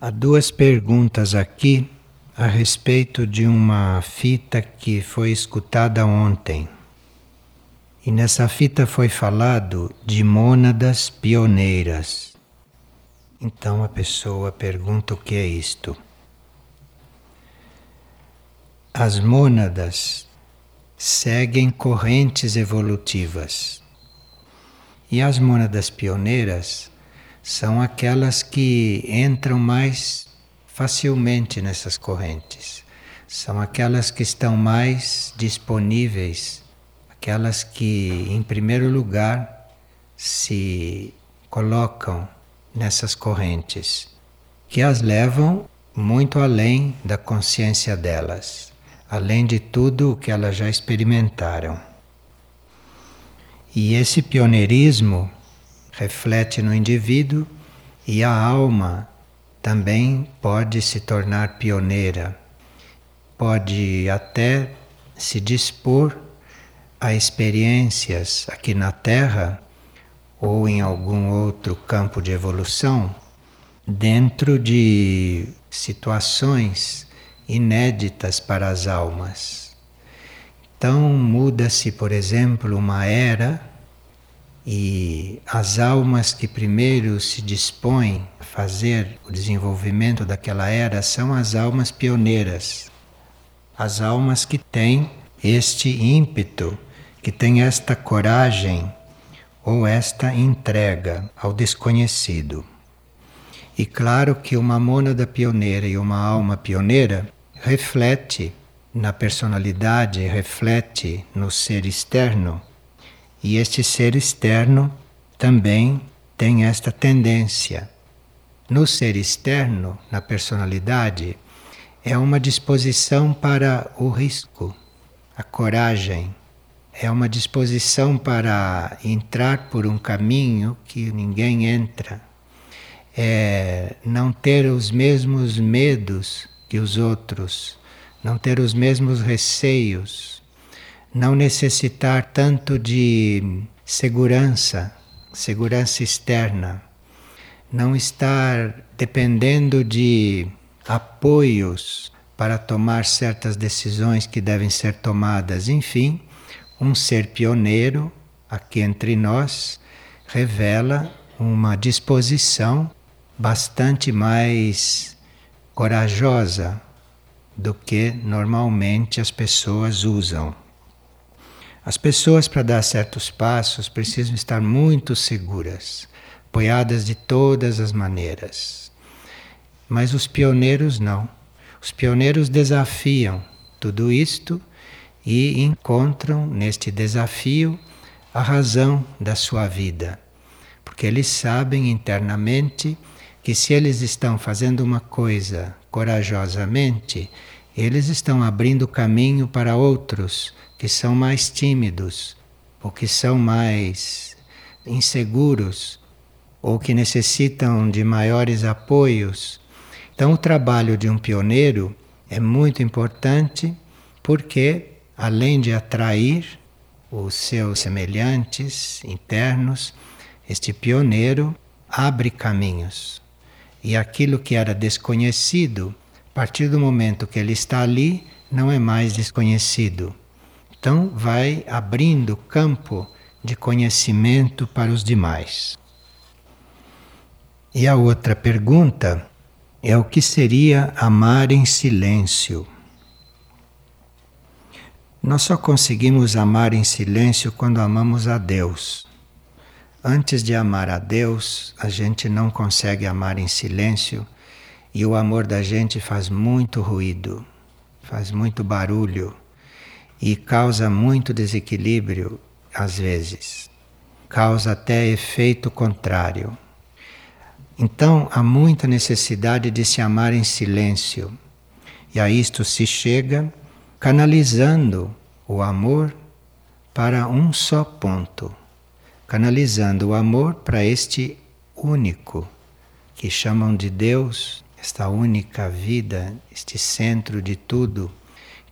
Há duas perguntas aqui a respeito de uma fita que foi escutada ontem. E nessa fita foi falado de mônadas pioneiras. Então a pessoa pergunta o que é isto. As mônadas seguem correntes evolutivas. E as mônadas pioneiras são aquelas que entram mais facilmente nessas correntes. São aquelas que estão mais disponíveis, aquelas que, em primeiro lugar, se colocam nessas correntes, que as levam muito além da consciência delas, além de tudo o que elas já experimentaram. E esse pioneirismo reflete no indivíduo e a alma também pode se tornar pioneira, pode até se dispor a experiências aqui na Terra ou em algum outro campo de evolução dentro de situações inéditas para as almas. Então muda-se, por exemplo, uma era e as almas que primeiro se dispõem a fazer o desenvolvimento daquela era são as almas pioneiras, as almas que têm este ímpeto, que têm esta coragem ou esta entrega ao desconhecido. E claro que uma mônada pioneira e uma alma pioneira reflete na personalidade, reflete no ser externo e este ser externo também tem esta tendência. No ser externo, na personalidade, é uma disposição para o risco, a coragem, é uma disposição para entrar por um caminho que ninguém entra, é não ter os mesmos medos que os outros, não ter os mesmos receios não necessitar tanto de segurança, segurança externa, não estar dependendo de apoios para tomar certas decisões que devem ser tomadas, enfim, um ser pioneiro aqui entre nós revela uma disposição bastante mais corajosa do que normalmente as pessoas usam. As pessoas, para dar certos passos, precisam estar muito seguras, apoiadas de todas as maneiras. Mas os pioneiros não. Os pioneiros desafiam tudo isto e encontram neste desafio a razão da sua vida. Porque eles sabem internamente que se eles estão fazendo uma coisa corajosamente, eles estão abrindo caminho para outros que são mais tímidos, ou que são mais inseguros, ou que necessitam de maiores apoios. Então, o trabalho de um pioneiro é muito importante porque, além de atrair os seus semelhantes internos, este pioneiro abre caminhos. E aquilo que era desconhecido, a partir do momento que ele está ali, não é mais desconhecido. Então, vai abrindo campo de conhecimento para os demais. E a outra pergunta é o que seria amar em silêncio? Nós só conseguimos amar em silêncio quando amamos a Deus. Antes de amar a Deus, a gente não consegue amar em silêncio e o amor da gente faz muito ruído, faz muito barulho e causa muito desequilíbrio às vezes, causa até efeito contrário. Então há muita necessidade de se amar em silêncio, e a isto se chega canalizando o amor para um só ponto, canalizando o amor para este único que chamam de Deus, esta única vida, este centro de tudo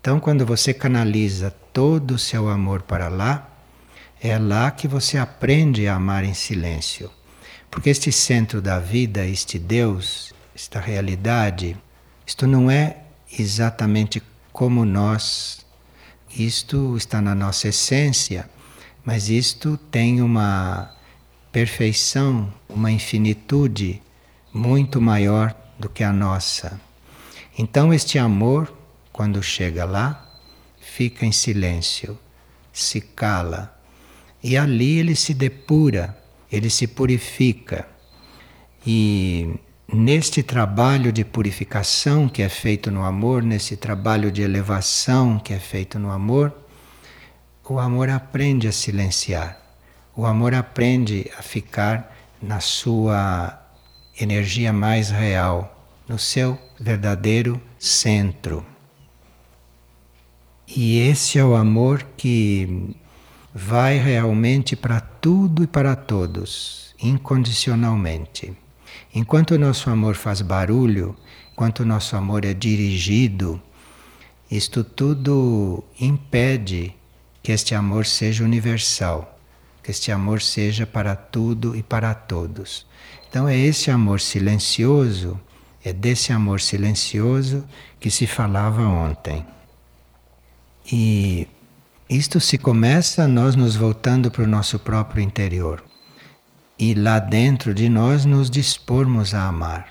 então, quando você canaliza todo o seu amor para lá, é lá que você aprende a amar em silêncio. Porque este centro da vida, este Deus, esta realidade, isto não é exatamente como nós, isto está na nossa essência, mas isto tem uma perfeição, uma infinitude muito maior do que a nossa. Então, este amor, quando chega lá, fica em silêncio, se cala, e ali ele se depura, ele se purifica. E neste trabalho de purificação que é feito no amor, nesse trabalho de elevação que é feito no amor, o amor aprende a silenciar, o amor aprende a ficar na sua energia mais real, no seu verdadeiro centro. E esse é o amor que vai realmente para tudo e para todos, incondicionalmente. Enquanto o nosso amor faz barulho, enquanto o nosso amor é dirigido, isto tudo impede que este amor seja universal, que este amor seja para tudo e para todos. Então é esse amor silencioso, é desse amor silencioso que se falava ontem. E isto se começa nós nos voltando para o nosso próprio interior e lá dentro de nós nos dispormos a amar.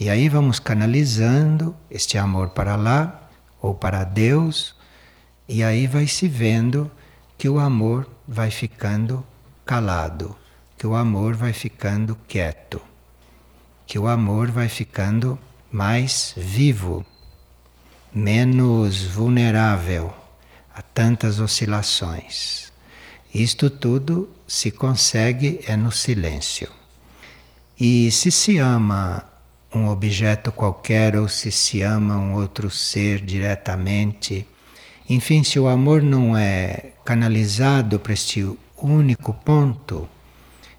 E aí vamos canalizando este amor para lá ou para Deus, e aí vai se vendo que o amor vai ficando calado, que o amor vai ficando quieto, que o amor vai ficando mais vivo, menos vulnerável a tantas oscilações. Isto tudo se consegue é no silêncio. E se se ama um objeto qualquer ou se se ama um outro ser diretamente, enfim, se o amor não é canalizado para este único ponto,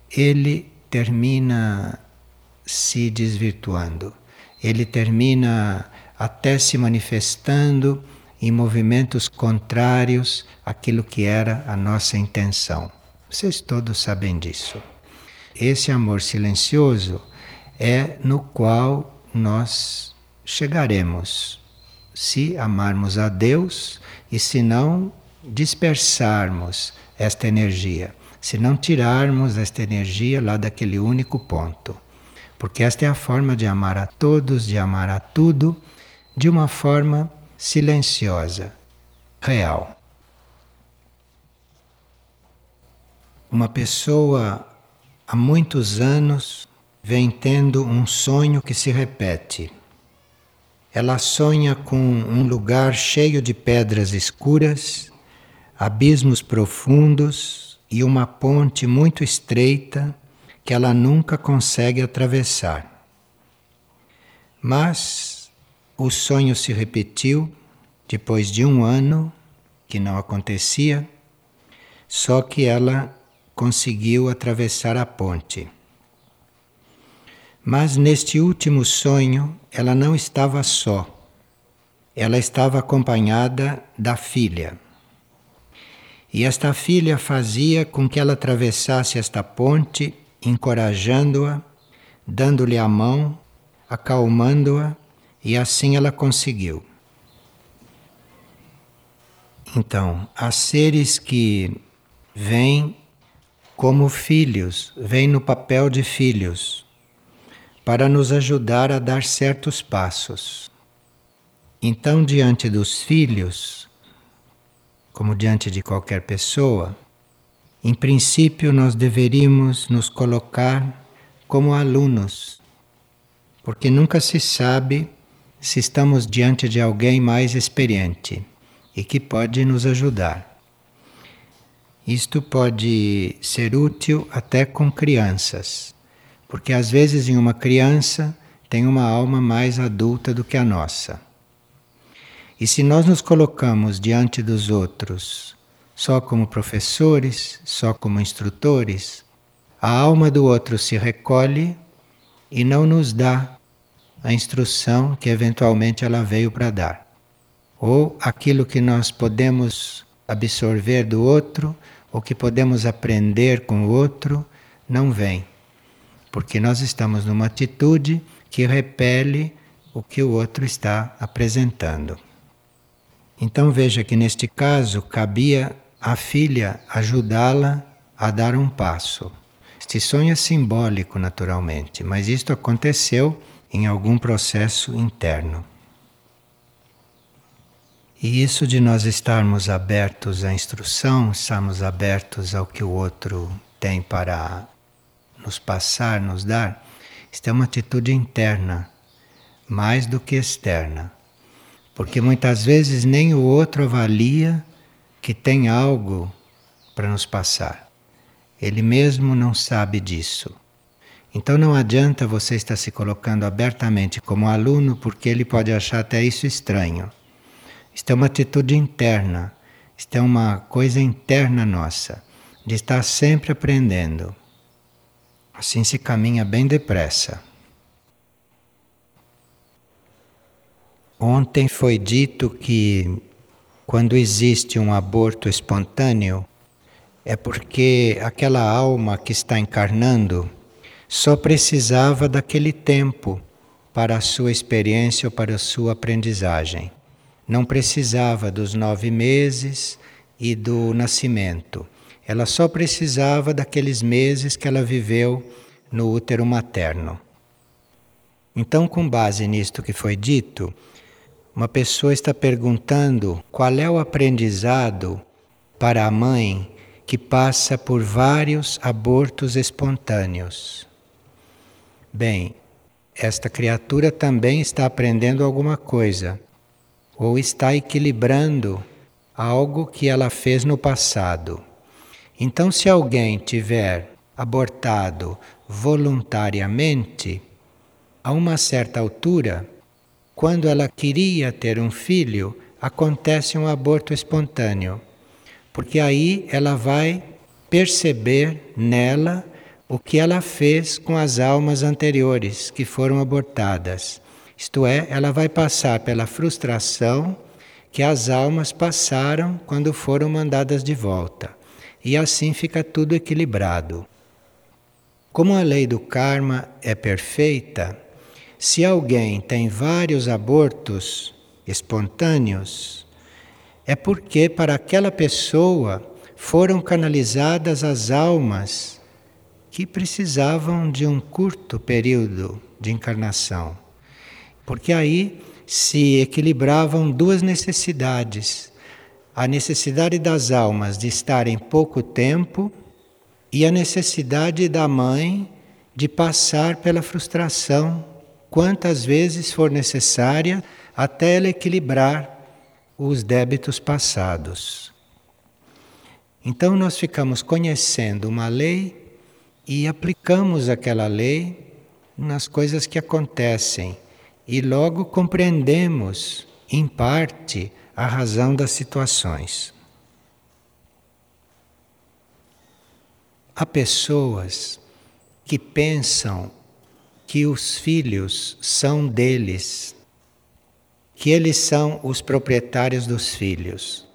ele termina se desvirtuando. Ele termina até se manifestando em movimentos contrários àquilo que era a nossa intenção. Vocês todos sabem disso. Esse amor silencioso é no qual nós chegaremos se amarmos a Deus e se não dispersarmos esta energia, se não tirarmos esta energia lá daquele único ponto. Porque esta é a forma de amar a todos, de amar a tudo, de uma forma silenciosa, real. Uma pessoa há muitos anos vem tendo um sonho que se repete. Ela sonha com um lugar cheio de pedras escuras, abismos profundos e uma ponte muito estreita que ela nunca consegue atravessar. Mas o sonho se repetiu depois de um ano que não acontecia, só que ela conseguiu atravessar a ponte. Mas neste último sonho ela não estava só. Ela estava acompanhada da filha. E esta filha fazia com que ela atravessasse esta ponte, encorajando-a, dando-lhe a mão, acalmando-a e assim ela conseguiu. Então, há seres que vêm como filhos, vêm no papel de filhos, para nos ajudar a dar certos passos. Então, diante dos filhos, como diante de qualquer pessoa, em princípio nós deveríamos nos colocar como alunos, porque nunca se sabe se estamos diante de alguém mais experiente e que pode nos ajudar. Isto pode ser útil até com crianças, porque às vezes em uma criança tem uma alma mais adulta do que a nossa. E se nós nos colocamos diante dos outros só como professores, só como instrutores, a alma do outro se recolhe e não nos dá a instrução que eventualmente ela veio para dar. Ou aquilo que nós podemos absorver do outro, ou que podemos aprender com o outro, não vem. Porque nós estamos numa atitude que repele o que o outro está apresentando. Então veja que neste caso cabia a filha ajudá-la a dar um passo. Este sonho é simbólico, naturalmente, mas isto aconteceu em algum processo interno. E isso de nós estarmos abertos à instrução, estarmos abertos ao que o outro tem para nos passar, nos dar, isto é uma atitude interna, mais do que externa. Porque muitas vezes nem o outro avalia que tem algo para nos passar. Ele mesmo não sabe disso. Então não adianta você estar se colocando abertamente como aluno, porque ele pode achar até isso estranho. Isto é uma atitude interna, isto é uma coisa interna nossa, de estar sempre aprendendo. Assim se caminha bem depressa. Ontem foi dito que quando existe um aborto espontâneo, é porque aquela alma que está encarnando só precisava daquele tempo para a sua experiência ou para a sua aprendizagem não precisava dos nove meses e do nascimento. Ela só precisava daqueles meses que ela viveu no útero materno. Então, com base nisto que foi dito, uma pessoa está perguntando qual é o aprendizado para a mãe que passa por vários abortos espontâneos. Bem, esta criatura também está aprendendo alguma coisa ou está equilibrando algo que ela fez no passado. Então, se alguém tiver abortado voluntariamente, a uma certa altura, quando ela queria ter um filho, acontece um aborto espontâneo, porque aí ela vai perceber nela o que ela fez com as almas anteriores que foram abortadas. Isto é, ela vai passar pela frustração que as almas passaram quando foram mandadas de volta. E assim fica tudo equilibrado. Como a lei do karma é perfeita, se alguém tem vários abortos espontâneos, é porque para aquela pessoa foram canalizadas as almas que precisavam de um curto período de encarnação. Porque aí se equilibravam duas necessidades: a necessidade das almas de estarem pouco tempo e a necessidade da mãe de passar pela frustração quantas vezes for necessária até ela equilibrar os débitos passados. Então nós ficamos conhecendo uma lei e aplicamos aquela lei nas coisas que acontecem e logo compreendemos, em parte, a razão das situações. Há pessoas que pensam que os filhos são deles, que eles são os proprietários dos filhos.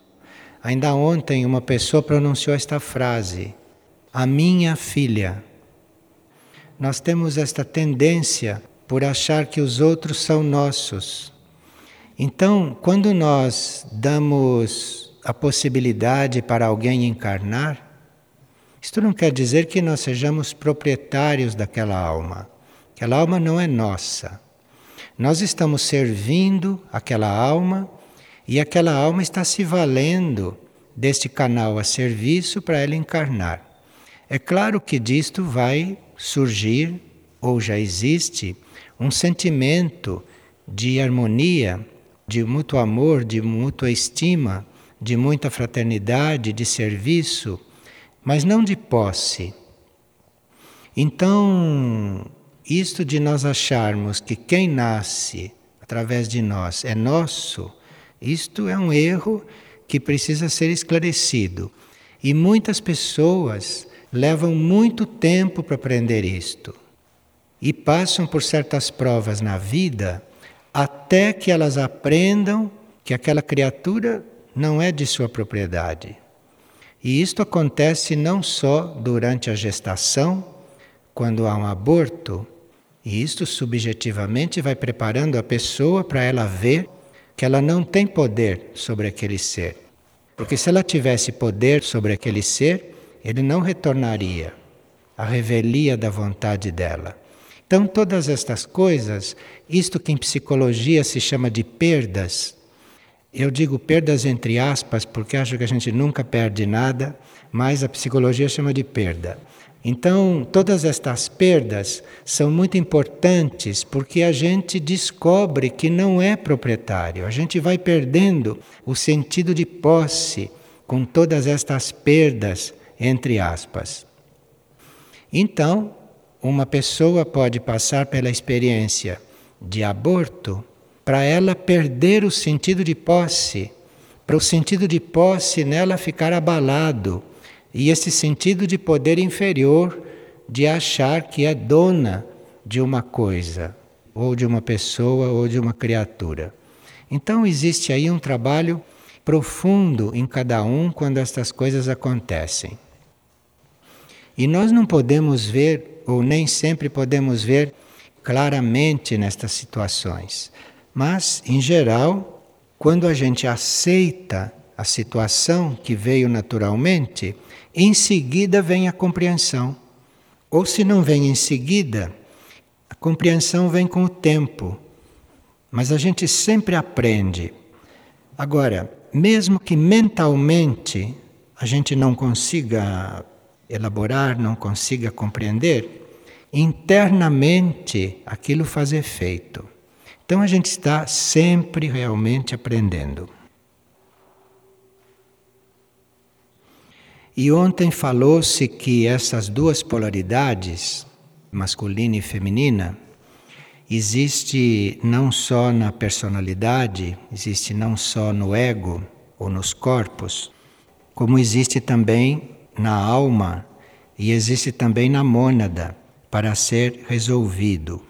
Ainda ontem uma pessoa pronunciou esta frase: a minha filha. Nós temos esta tendência por achar que os outros são nossos. Então, quando nós damos a possibilidade para alguém encarnar, isto não quer dizer que nós sejamos proprietários daquela alma. Aquela alma não é nossa. Nós estamos servindo aquela alma e aquela alma está se valendo deste canal a serviço para ela encarnar. É claro que disto vai surgir, ou já existe, um sentimento de harmonia, de mútuo amor, de mútua estima, de muita fraternidade, de serviço, mas não de posse. Então, isto de nós acharmos que quem nasce através de nós é nosso, isto é um erro que precisa ser esclarecido. E muitas pessoas levam muito tempo para aprender isto e passam por certas provas na vida até que elas aprendam que aquela criatura não é de sua propriedade. E isto acontece não só durante a gestação, quando há um aborto, E isto subjetivamente vai preparando a pessoa para ela ver que ela não tem poder sobre aquele ser. Porque se ela tivesse poder sobre aquele ser, ele não retornaria à revelia da vontade dela. Então, todas estas coisas, isto que em psicologia se chama de perdas, eu digo perdas entre aspas porque acho que a gente nunca perde nada, mas a psicologia chama de perda. Então, todas estas perdas são muito importantes porque a gente descobre que não é proprietário, a gente vai perdendo o sentido de posse com todas estas perdas, entre aspas. Então, uma pessoa pode passar pela experiência de aborto para ela perder o sentido de posse, para o sentido de posse nela ficar abalado e esse sentido de poder inferior de achar que é dona de uma coisa, ou de uma pessoa, ou de uma criatura. Então existe aí um trabalho profundo em cada um quando estas coisas acontecem. E nós não podemos ver, ou nem sempre podemos ver claramente nestas situações. Mas, em geral, quando a gente aceita a situação que veio naturalmente, em seguida vem a compreensão. Ou se não vem em seguida, a compreensão vem com o tempo. Mas a gente sempre aprende. Agora, mesmo que mentalmente a gente não consiga elaborar, não consiga compreender, internamente aquilo faz efeito. Então a gente está sempre realmente aprendendo. E ontem falou-se que essas duas polaridades, masculina e feminina, existe não só na personalidade, existe não só no ego ou nos corpos, como existe também na alma e existe também na mônada para ser resolvido.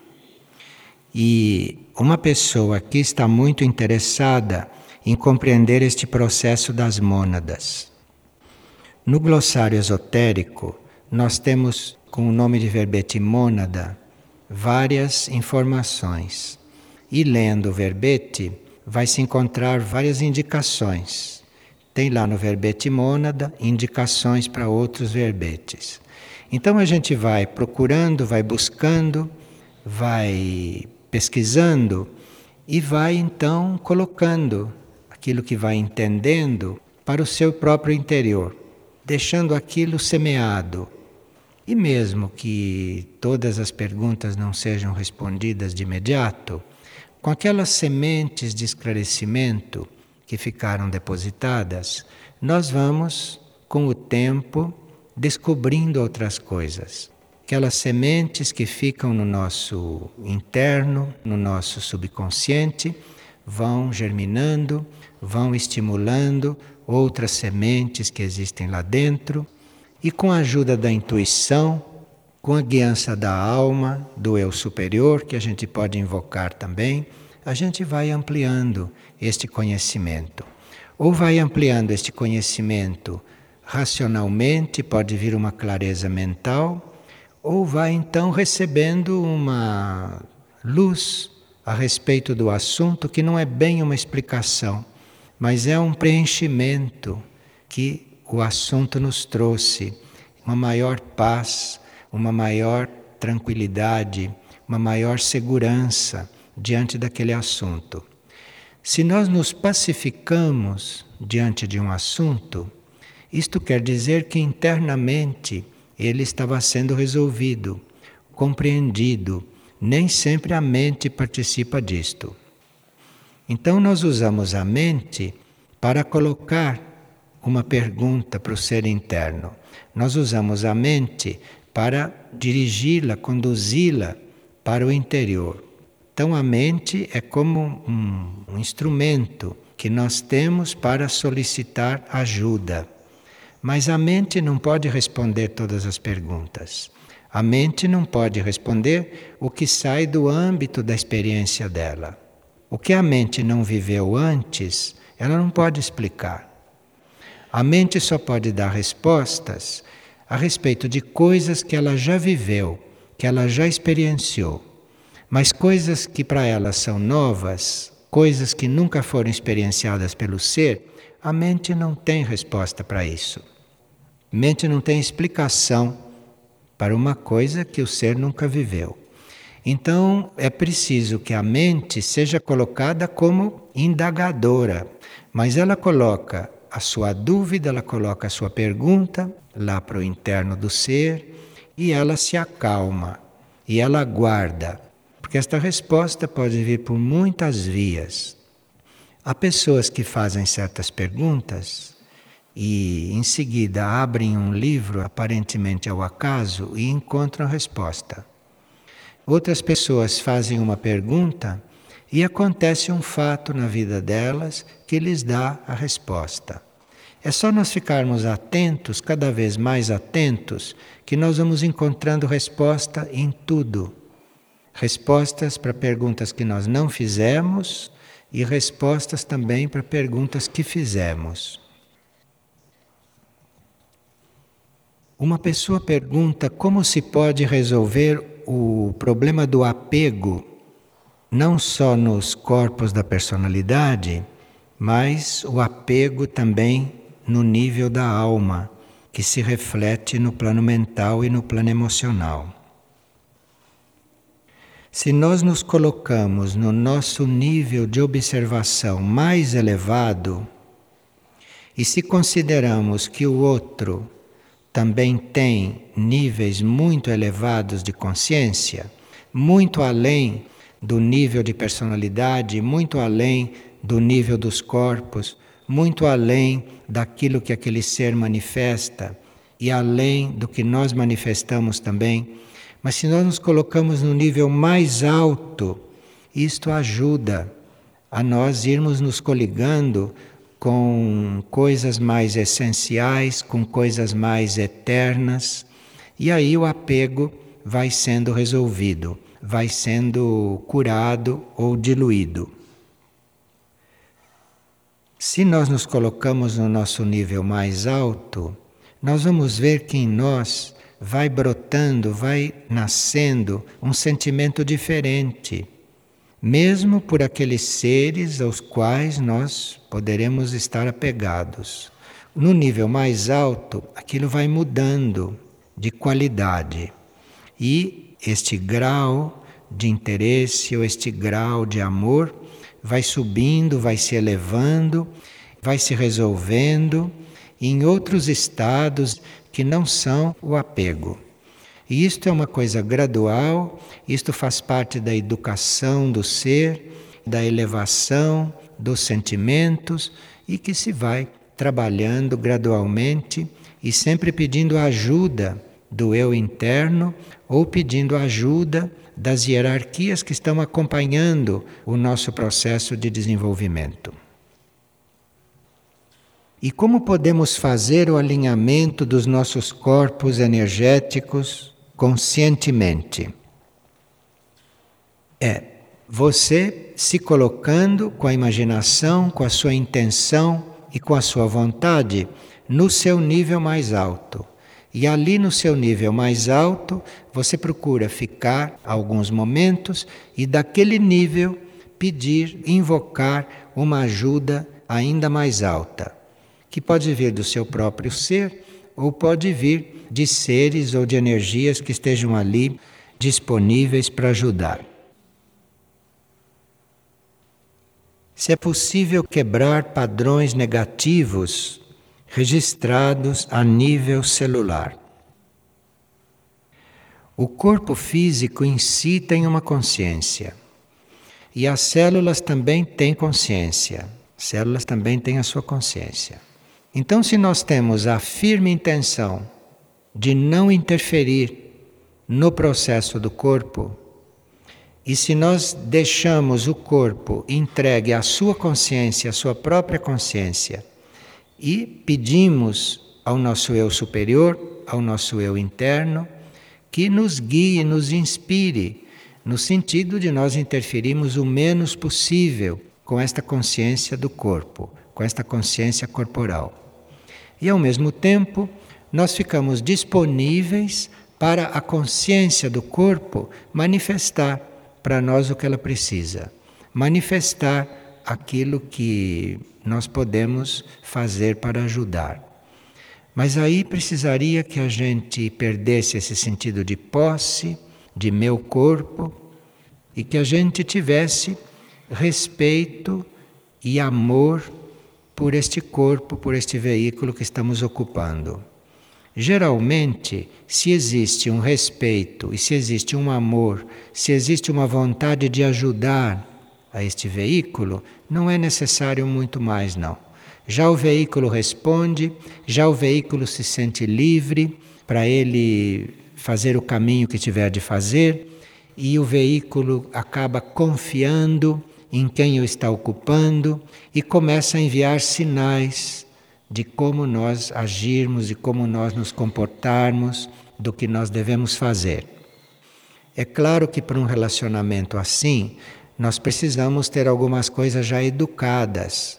E uma pessoa que está muito interessada em compreender este processo das mônadas. No glossário esotérico, nós temos, com o nome de verbete mônada, várias informações. E lendo o verbete, vai se encontrar várias indicações. Tem lá no verbete mônada indicações para outros verbetes. Então a gente vai procurando, vai buscando, vai pesquisando e vai então colocando aquilo que vai entendendo para o seu próprio interior, deixando aquilo semeado. E mesmo que todas as perguntas não sejam respondidas de imediato, com aquelas sementes de esclarecimento que ficaram depositadas, nós vamos, com o tempo, descobrindo outras coisas. Aquelas sementes que ficam no nosso interno, no nosso subconsciente, vão germinando, vão estimulando outras sementes que existem lá dentro, e com a ajuda da intuição, com a guiança da alma, do eu superior, que a gente pode invocar também, a gente vai ampliando este conhecimento. Ou vai ampliando este conhecimento racionalmente, pode vir uma clareza mental ou vai então recebendo uma luz a respeito do assunto que não é bem uma explicação, mas é um preenchimento que o assunto nos trouxe, uma maior paz, uma maior tranquilidade, uma maior segurança diante daquele assunto. Se nós nos pacificamos diante de um assunto, isto quer dizer que internamente ele estava sendo resolvido, compreendido. Nem sempre a mente participa disto. Então, nós usamos a mente para colocar uma pergunta para o ser interno. Nós usamos a mente para dirigi-la, conduzi-la para o interior. Então, a mente é como um, um instrumento que nós temos para solicitar ajuda. Mas a mente não pode responder todas as perguntas. A mente não pode responder o que sai do âmbito da experiência dela. O que a mente não viveu antes, ela não pode explicar. A mente só pode dar respostas a respeito de coisas que ela já viveu, que ela já experienciou. Mas coisas que para elas são novas, coisas que nunca foram experienciadas pelo ser, a mente não tem resposta para isso. A mente não tem explicação para uma coisa que o ser nunca viveu. Então é preciso que a mente seja colocada como indagadora, mas ela coloca a sua dúvida, ela coloca a sua pergunta lá para o interno do ser e ela se acalma e ela aguarda, porque esta resposta pode vir por muitas vias. Há pessoas que fazem certas perguntas e em seguida abrem um livro aparentemente ao acaso e encontram resposta. Outras pessoas fazem uma pergunta e acontece um fato na vida delas que lhes dá a resposta. É só nós ficarmos atentos, cada vez mais atentos, que nós vamos encontrando resposta em tudo. Respostas para perguntas que nós não fizemos e respostas também para perguntas que fizemos. Uma pessoa pergunta como se pode resolver o problema do apego, não só nos corpos da personalidade, mas o apego também no nível da alma, que se reflete no plano mental e no plano emocional. Se nós nos colocamos no nosso nível de observação mais elevado, e se consideramos que o outro também tem níveis muito elevados de consciência, muito além do nível de personalidade, muito além do nível dos corpos, muito além daquilo que aquele ser manifesta e além do que nós manifestamos também. Mas se nós nos colocamos no nível mais alto, isto ajuda a nós irmos nos coligando com coisas mais essenciais, com coisas mais eternas, e aí o apego vai sendo resolvido, vai sendo curado ou diluído. Se nós nos colocamos no nosso nível mais alto, nós vamos ver que em nós vai brotando, vai nascendo um sentimento diferente mesmo por aqueles seres aos quais nós poderemos estar apegados. No nível mais alto, aquilo vai mudando de qualidade e este grau de interesse ou este grau de amor vai subindo, vai se elevando, vai se resolvendo em outros estados que não são o apego. E isto é uma coisa gradual, isto faz parte da educação do ser, da elevação dos sentimentos e que se vai trabalhando gradualmente e sempre pedindo ajuda do eu interno ou pedindo ajuda das hierarquias que estão acompanhando o nosso processo de desenvolvimento. E como podemos fazer o alinhamento dos nossos corpos energéticos conscientemente. É você se colocando com a imaginação, com a sua intenção e com a sua vontade no seu nível mais alto. E ali no seu nível mais alto, você procura ficar alguns momentos e daquele nível pedir, invocar uma ajuda ainda mais alta, que pode vir do seu próprio ser ou pode vir de seres ou de energias que estejam ali disponíveis para ajudar. Se é possível quebrar padrões negativos registrados a nível celular. O corpo físico em si tem uma consciência. E as células também têm consciência. Células também têm a sua consciência. Então, se nós temos a firme intenção de não interferir no processo do corpo, e se nós deixamos o corpo entregue à sua consciência, à sua própria consciência, e pedimos ao nosso eu superior, ao nosso eu interno, que nos guie, nos inspire, no sentido de nós interferirmos o menos possível com esta consciência do corpo, com esta consciência corporal. E ao mesmo tempo, nós ficamos disponíveis para a consciência do corpo manifestar para nós o que ela precisa, manifestar aquilo que nós podemos fazer para ajudar. Mas aí precisaria que a gente perdesse esse sentido de posse, de meu corpo, e que a gente tivesse respeito e amor por este corpo, por este veículo que estamos ocupando. Geralmente, se existe um respeito e se existe um amor, se existe uma vontade de ajudar a este veículo, não é necessário muito mais, não. Já o veículo responde, já o veículo se sente livre para ele fazer o caminho que tiver de fazer, e o veículo acaba confiando em quem o está ocupando e começa a enviar sinais de como nós agirmos e como nós nos comportarmos, do que nós devemos fazer. É claro que para um relacionamento assim, nós precisamos ter algumas coisas já educadas.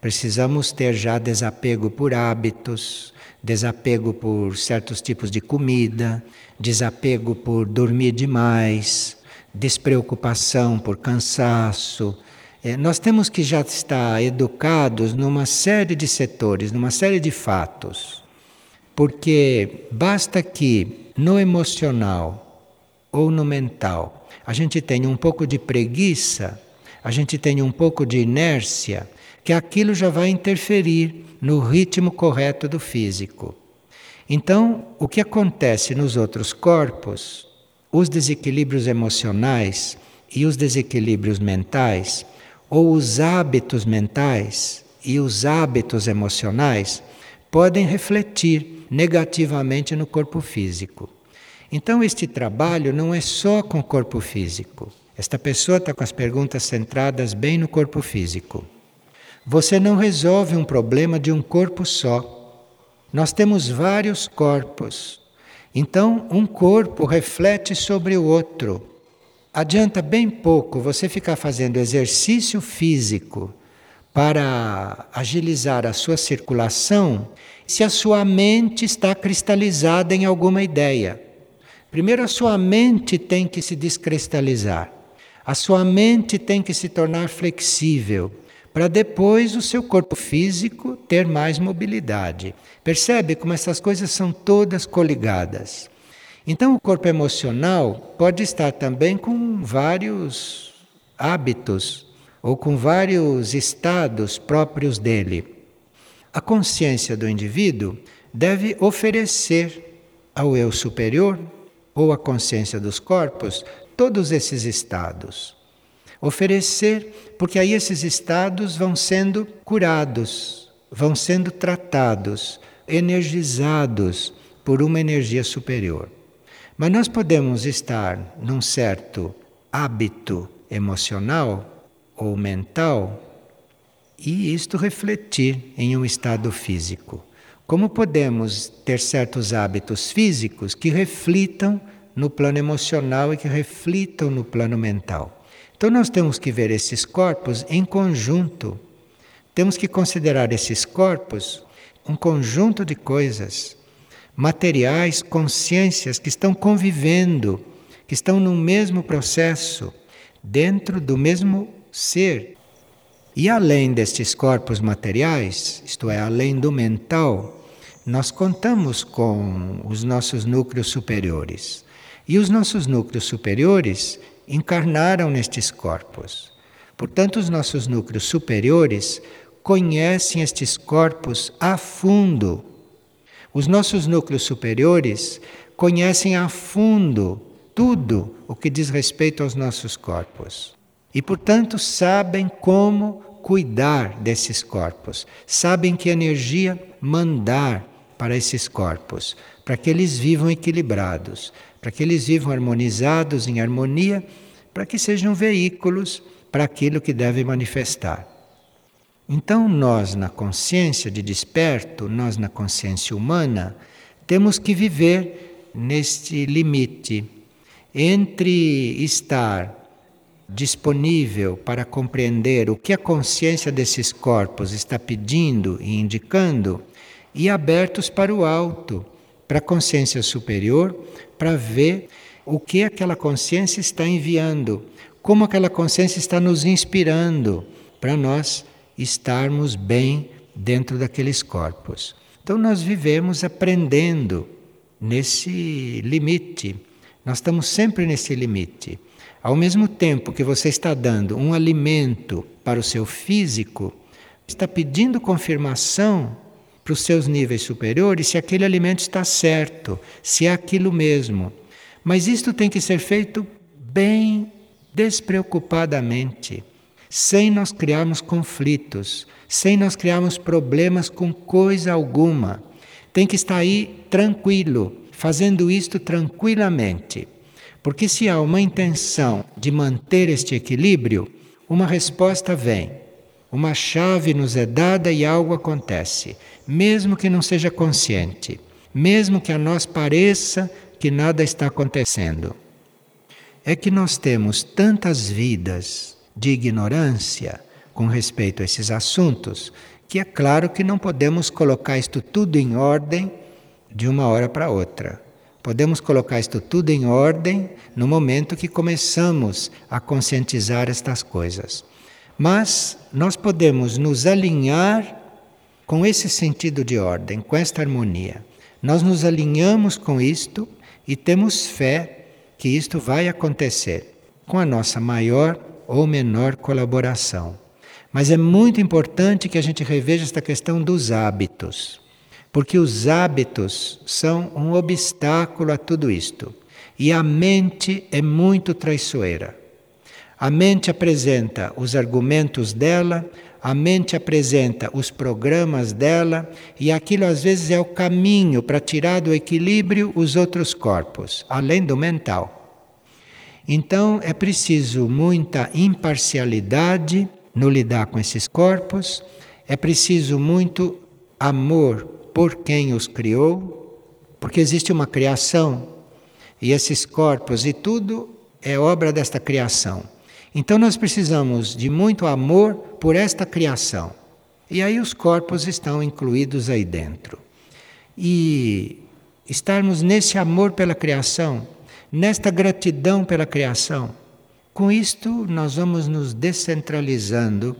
Precisamos ter já desapego por hábitos, desapego por certos tipos de comida, desapego por dormir demais, despreocupação por cansaço. É, nós temos que já estar educados numa série de setores, numa série de fatos. Porque basta que no emocional ou no mental a gente tenha um pouco de preguiça, a gente tenha um pouco de inércia, que aquilo já vai interferir no ritmo correto do físico. Então, o que acontece nos outros corpos os desequilíbrios emocionais e os desequilíbrios mentais, ou os hábitos mentais e os hábitos emocionais, podem refletir negativamente no corpo físico. Então, este trabalho não é só com o corpo físico. Esta pessoa está com as perguntas centradas bem no corpo físico. Você não resolve um problema de um corpo só. Nós temos vários corpos então, um corpo reflete sobre o outro. Adianta bem pouco você ficar fazendo exercício físico para agilizar a sua circulação se a sua mente está cristalizada em alguma ideia. Primeiro, a sua mente tem que se descristalizar. A sua mente tem que se tornar flexível para depois o seu corpo físico ter mais mobilidade. Percebe como essas coisas são todas coligadas. Então, o corpo emocional pode estar também com vários hábitos ou com vários estados próprios dele. A consciência do indivíduo deve oferecer ao eu superior ou à consciência dos corpos todos esses estados oferecer, porque aí esses estados vão sendo curados, vão sendo tratados, energizados por uma energia superior. Mas nós podemos estar num certo hábito emocional ou mental e isto refletir em um estado físico. Como podemos ter certos hábitos físicos que reflitam no plano emocional e que reflitam no plano mental? Então nós temos que ver esses corpos em conjunto. Temos que considerar esses corpos um conjunto de coisas, materiais, consciências que estão convivendo, que estão no mesmo processo, dentro do mesmo ser. E além destes corpos materiais, isto é, além do mental, nós contamos com os nossos núcleos superiores. E os nossos núcleos superiores encarnaram nestes corpos. Portanto, os nossos núcleos superiores conhecem estes corpos a fundo. Os nossos núcleos superiores conhecem a fundo tudo o que diz respeito aos nossos corpos. E, portanto, sabem como cuidar desses corpos, sabem que energia mandar para esses corpos, para que eles vivam equilibrados, para que eles vivam harmonizados, em harmonia, para que sejam veículos para aquilo que deve manifestar. Então, nós, na consciência de desperto, nós, na consciência humana, temos que viver neste limite entre estar disponível para compreender o que a consciência desses corpos está pedindo e indicando e abertos para o alto, para a consciência superior, para ver o que aquela consciência está enviando, como aquela consciência está nos inspirando para nós estarmos bem dentro daqueles corpos. Então nós vivemos aprendendo nesse limite. Nós estamos sempre nesse limite. Ao mesmo tempo que você está dando um alimento para o seu físico, está pedindo confirmação para os seus níveis superiores se aquele alimento está certo, se é aquilo mesmo. Mas isto tem que ser feito bem despreocupadamente, sem nós criarmos conflitos, sem nós criarmos problemas com coisa alguma. Tem que estar aí tranquilo, fazendo isto tranquilamente. Porque se há uma intenção de manter este equilíbrio, uma resposta vem. Uma chave nos é dada e algo acontece, mesmo que não seja consciente, mesmo que a nós pareça que nada está acontecendo. É que nós temos tantas vidas de ignorância com respeito a esses assuntos, que é claro que não podemos colocar isto tudo em ordem de uma hora para outra. Podemos colocar isto tudo em ordem no momento que começamos a conscientizar estas coisas. Mas nós podemos nos alinhar com esse sentido de ordem, com esta harmonia. Nós nos alinhamos com isto e temos fé que isto vai acontecer com a nossa maior ou menor colaboração. Mas é muito importante que a gente reveja esta questão dos hábitos, porque os hábitos são um obstáculo a tudo isto. E a mente é muito traiçoeira. A mente apresenta os argumentos dela, a mente apresenta os programas dela, e aquilo às vezes é o caminho para tirar do equilíbrio os outros corpos, além do mental. Então é preciso muita imparcialidade no lidar com esses corpos, é preciso muito amor por quem os criou, porque existe uma criação e esses corpos e tudo é obra desta criação. Então nós precisamos de muito amor por esta criação. E aí os corpos estão incluídos aí dentro. E estarmos nesse amor pela criação, nesta gratidão pela criação, com isto nós vamos nos descentralizando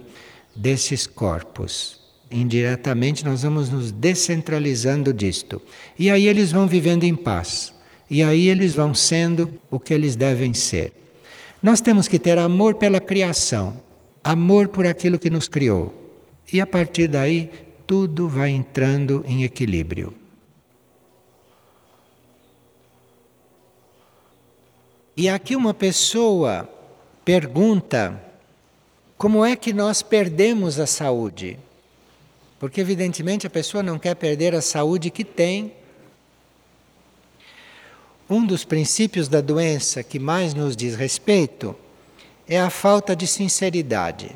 desses corpos. Indiretamente nós vamos nos descentralizando disto. E aí eles vão vivendo em paz. E aí eles vão sendo o que eles devem ser. Nós temos que ter amor pela criação, amor por aquilo que nos criou. E a partir daí, tudo vai entrando em equilíbrio. E aqui uma pessoa pergunta como é que nós perdemos a saúde? Porque, evidentemente, a pessoa não quer perder a saúde que tem um dos princípios da doença que mais nos diz respeito é a falta de sinceridade.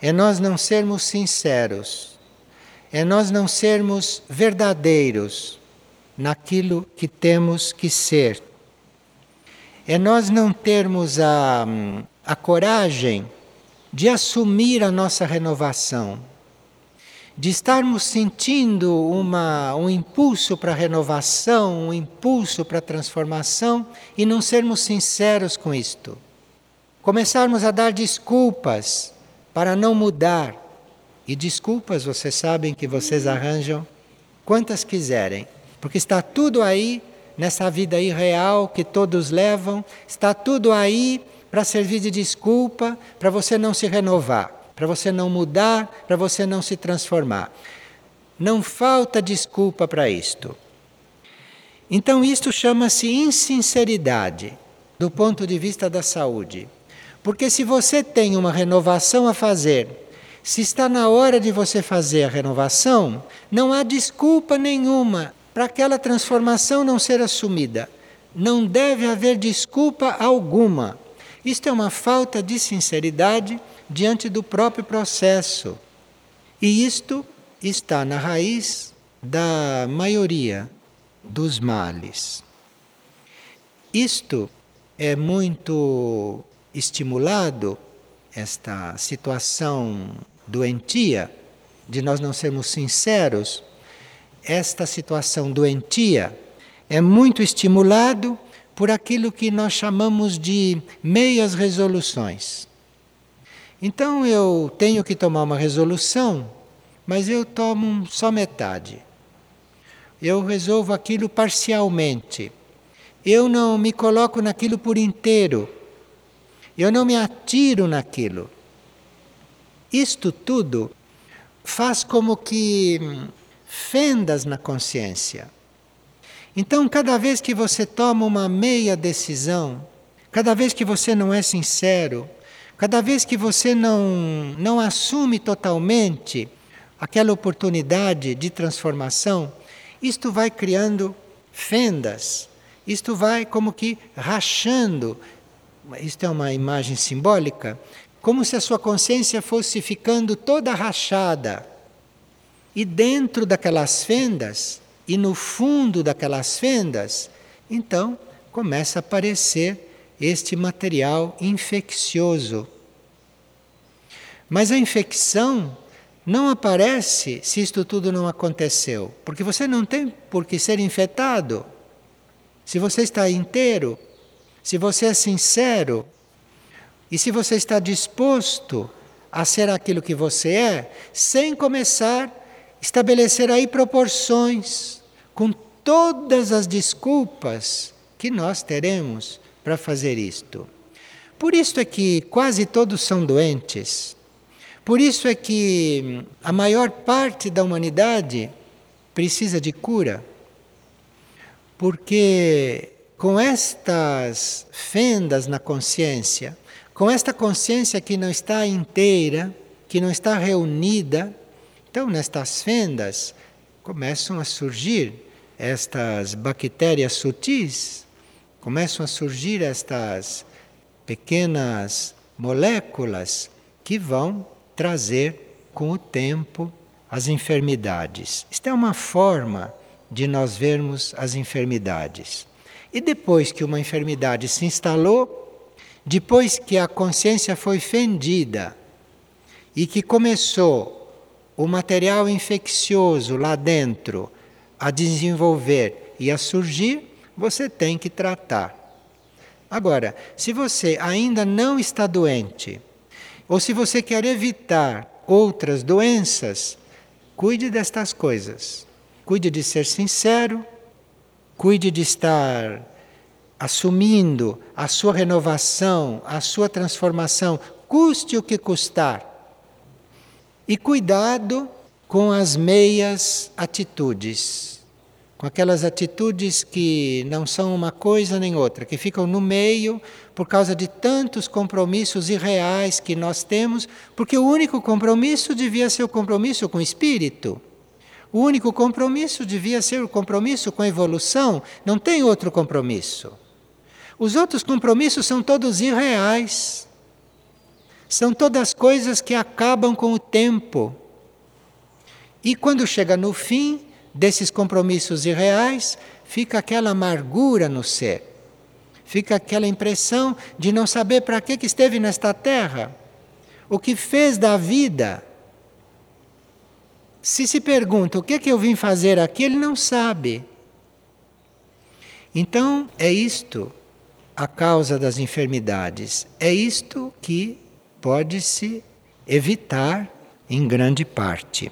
É nós não sermos sinceros. É nós não sermos verdadeiros naquilo que temos que ser. É nós não termos a, a coragem de assumir a nossa renovação de estarmos sentindo uma, um impulso para renovação, um impulso para transformação e não sermos sinceros com isto. Começarmos a dar desculpas para não mudar. E desculpas vocês sabem que vocês arranjam quantas quiserem, porque está tudo aí nessa vida irreal que todos levam, está tudo aí para servir de desculpa para você não se renovar para você não mudar, para você não se transformar. Não falta desculpa para isto. Então, isto chama-se insinceridade do ponto de vista da saúde. Porque se você tem uma renovação a fazer, se está na hora de você fazer a renovação, não há desculpa nenhuma para aquela transformação não ser assumida. Não deve haver desculpa alguma. Isto é uma falta de sinceridade diante do próprio processo. E isto está na raiz da maioria dos males. Isto é muito estimulado, esta situação doentia, de nós não sermos sinceros, esta situação doentia é muito estimulado por aquilo que nós chamamos de meias resoluções. Então eu tenho que tomar uma resolução, mas eu tomo só metade. Eu resolvo aquilo parcialmente. Eu não me coloco naquilo por inteiro. Eu não me atiro naquilo. Isto tudo faz como que hum, fendas na consciência. Então, cada vez que você toma uma meia decisão, cada vez que você não é sincero, cada vez que você não, não assume totalmente aquela oportunidade de transformação, isto vai criando fendas, isto vai como que rachando. Isto é uma imagem simbólica, como se a sua consciência fosse ficando toda rachada. E dentro daquelas fendas, e no fundo daquelas fendas, então começa a aparecer este material infeccioso. Mas a infecção não aparece se isto tudo não aconteceu, porque você não tem por que ser infectado. Se você está inteiro, se você é sincero e se você está disposto a ser aquilo que você é, sem começar a estabelecer aí proporções com todas as desculpas que nós teremos para fazer isto. Por isso é que quase todos são doentes. Por isso é que a maior parte da humanidade precisa de cura. Porque com estas fendas na consciência, com esta consciência que não está inteira, que não está reunida, então nestas fendas começam a surgir estas bactérias sutis, começam a surgir estas pequenas moléculas que vão trazer com o tempo as enfermidades. Isto é uma forma de nós vermos as enfermidades. E depois que uma enfermidade se instalou, depois que a consciência foi fendida e que começou o material infeccioso lá dentro a desenvolver e a surgir, você tem que tratar. Agora, se você ainda não está doente, ou se você quer evitar outras doenças, cuide destas coisas. Cuide de ser sincero, cuide de estar assumindo a sua renovação, a sua transformação, custe o que custar. E cuidado com as meias atitudes, com aquelas atitudes que não são uma coisa nem outra, que ficam no meio por causa de tantos compromissos irreais que nós temos, porque o único compromisso devia ser o compromisso com o espírito. O único compromisso devia ser o compromisso com a evolução, não tem outro compromisso. Os outros compromissos são todos irreais. São todas coisas que acabam com o tempo. E quando chega no fim desses compromissos irreais, fica aquela amargura no ser. Fica aquela impressão de não saber para que, que esteve nesta terra, o que fez da vida. Se se pergunta o que, que eu vim fazer aqui, ele não sabe. Então, é isto a causa das enfermidades. É isto que pode se evitar em grande parte.